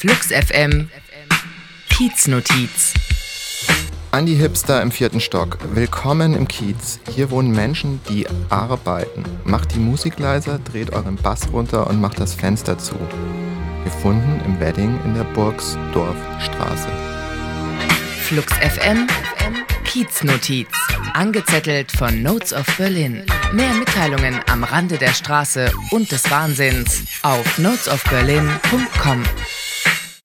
Flux FM Kieznotiz. An die Hipster im vierten Stock. Willkommen im Kiez. Hier wohnen Menschen, die arbeiten. Macht die Musik leiser, dreht euren Bass runter und macht das Fenster zu. Gefunden im Wedding in der Burgsdorfstraße. Flux FM Kieznotiz. Angezettelt von Notes of Berlin. Mehr Mitteilungen am Rande der Straße und des Wahnsinns auf notesofberlin.com.